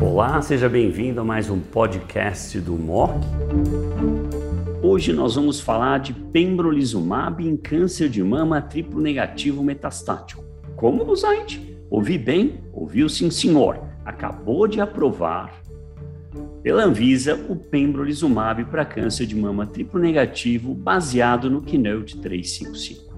Olá, seja bem-vindo a mais um podcast do MOC. Hoje nós vamos falar de pembrolizumab em câncer de mama triplo negativo metastático. Como usar? Ouvi bem? Ouviu sim, senhor. Acabou de aprovar pela Anvisa o pembrolizumab para câncer de mama triplo negativo baseado no Keynote 355.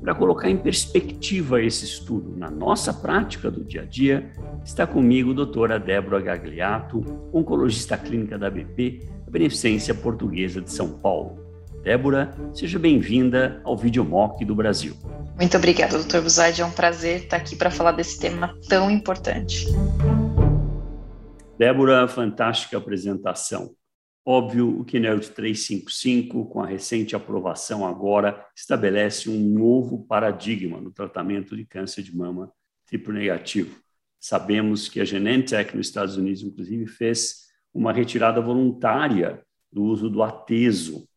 Para colocar em perspectiva esse estudo na nossa prática do dia a dia, está comigo a doutora Débora Gagliato, oncologista clínica da BP, a Beneficência Portuguesa de São Paulo. Débora, seja bem-vinda ao Videomock do Brasil. Muito obrigada, doutor Buzaide. É um prazer estar aqui para falar desse tema tão importante. Débora, fantástica apresentação. Óbvio, o Keynote 355, com a recente aprovação agora, estabelece um novo paradigma no tratamento de câncer de mama triplo negativo. Sabemos que a Genentech nos Estados Unidos, inclusive, fez uma retirada voluntária do uso do ateso.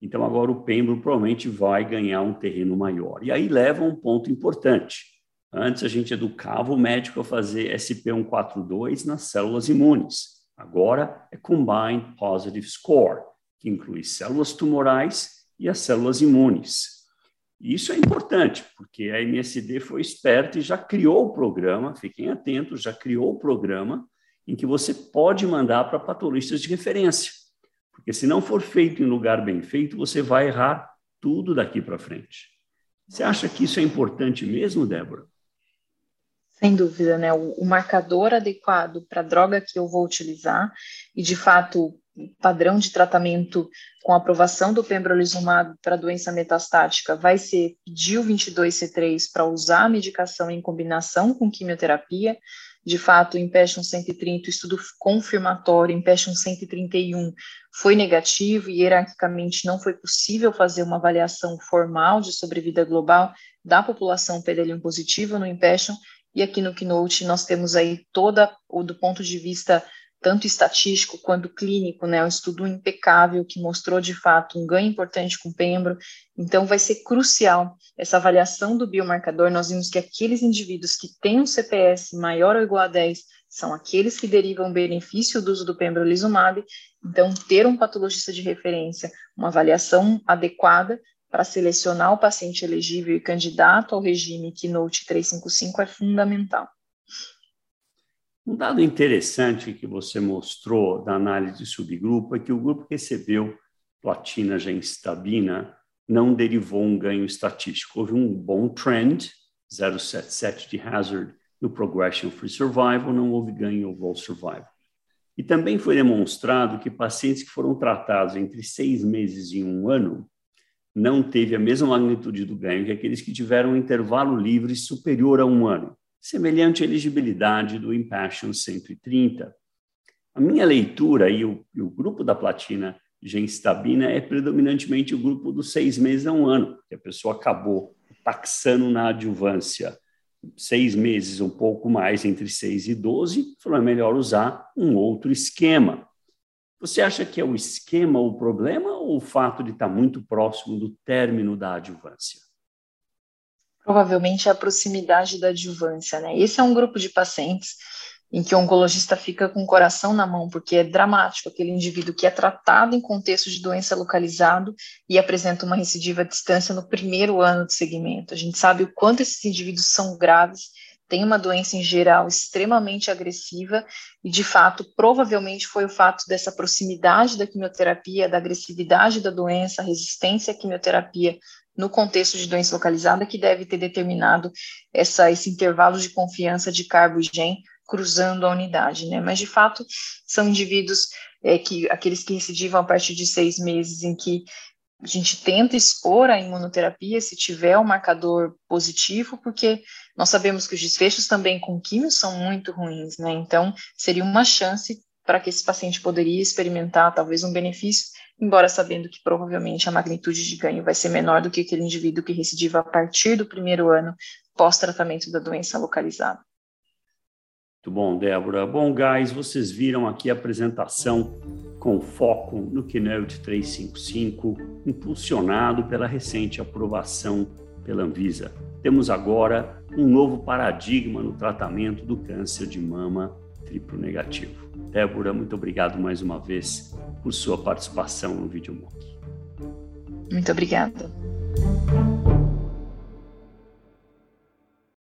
Então, agora o pembro provavelmente vai ganhar um terreno maior. E aí leva um ponto importante. Antes a gente educava o médico a fazer SP142 nas células imunes. Agora é Combined Positive Score, que inclui células tumorais e as células imunes. E isso é importante, porque a MSD foi esperta e já criou o programa, fiquem atentos, já criou o programa em que você pode mandar para patologistas de referência. Porque se não for feito em lugar bem feito, você vai errar tudo daqui para frente. Você acha que isso é importante mesmo, Débora? Sem dúvida, né? O, o marcador adequado para a droga que eu vou utilizar e, de fato, padrão de tratamento com aprovação do pembrolizumab para doença metastática vai ser DIL 22C3 para usar a medicação em combinação com quimioterapia. De fato, em PESHON 130, o estudo confirmatório em PESHON 131 foi negativo e hierarquicamente não foi possível fazer uma avaliação formal de sobrevida global da população PDL1 positiva no IMPASSION e aqui no Keynote nós temos aí toda, o do ponto de vista tanto estatístico quanto clínico, né, um estudo impecável que mostrou de fato um ganho importante com o pembro. Então vai ser crucial essa avaliação do biomarcador. Nós vimos que aqueles indivíduos que têm um CPS maior ou igual a 10 são aqueles que derivam benefício do uso do pembrolizumab. Então ter um patologista de referência, uma avaliação adequada para selecionar o paciente elegível e candidato ao regime Keynote 355 é fundamental. Um dado interessante que você mostrou da análise de subgrupo é que o grupo que recebeu platina gemcitabina não derivou um ganho estatístico. Houve um bom trend, 0,77 de hazard no progression free survival, não houve ganho overall survival. E também foi demonstrado que pacientes que foram tratados entre seis meses e um ano não teve a mesma magnitude do ganho que aqueles que tiveram um intervalo livre superior a um ano, semelhante à elegibilidade do Impassion 130. A minha leitura e o, e o grupo da platina genstabina é predominantemente o grupo dos seis meses a um ano, que a pessoa acabou taxando na adjuvância seis meses, um pouco mais, entre seis e doze, falou, é melhor usar um outro esquema. Você acha que é o esquema o problema ou o fato de estar muito próximo do término da adjuvância? Provavelmente é a proximidade da adjuvância, né? Esse é um grupo de pacientes em que o oncologista fica com o coração na mão, porque é dramático aquele indivíduo que é tratado em contexto de doença localizado e apresenta uma recidiva à distância no primeiro ano de segmento. A gente sabe o quanto esses indivíduos são graves tem uma doença em geral extremamente agressiva e, de fato, provavelmente foi o fato dessa proximidade da quimioterapia, da agressividade da doença, resistência à quimioterapia no contexto de doença localizada que deve ter determinado essa, esse intervalo de confiança de carbo e gen cruzando a unidade, né? Mas de fato são indivíduos é, que aqueles que recidivam a partir de seis meses em que a gente tenta expor a imunoterapia se tiver um marcador positivo, porque nós sabemos que os desfechos também com químio são muito ruins, né? Então, seria uma chance para que esse paciente poderia experimentar talvez um benefício, embora sabendo que provavelmente a magnitude de ganho vai ser menor do que aquele indivíduo que recidiva a partir do primeiro ano pós-tratamento da doença localizada. Muito bom, Débora. Bom, guys, vocês viram aqui a apresentação com foco no Keynote 355, impulsionado pela recente aprovação pela Anvisa. Temos agora um novo paradigma no tratamento do câncer de mama triplo negativo. Débora, muito obrigado mais uma vez por sua participação no VideoMock. Muito obrigada.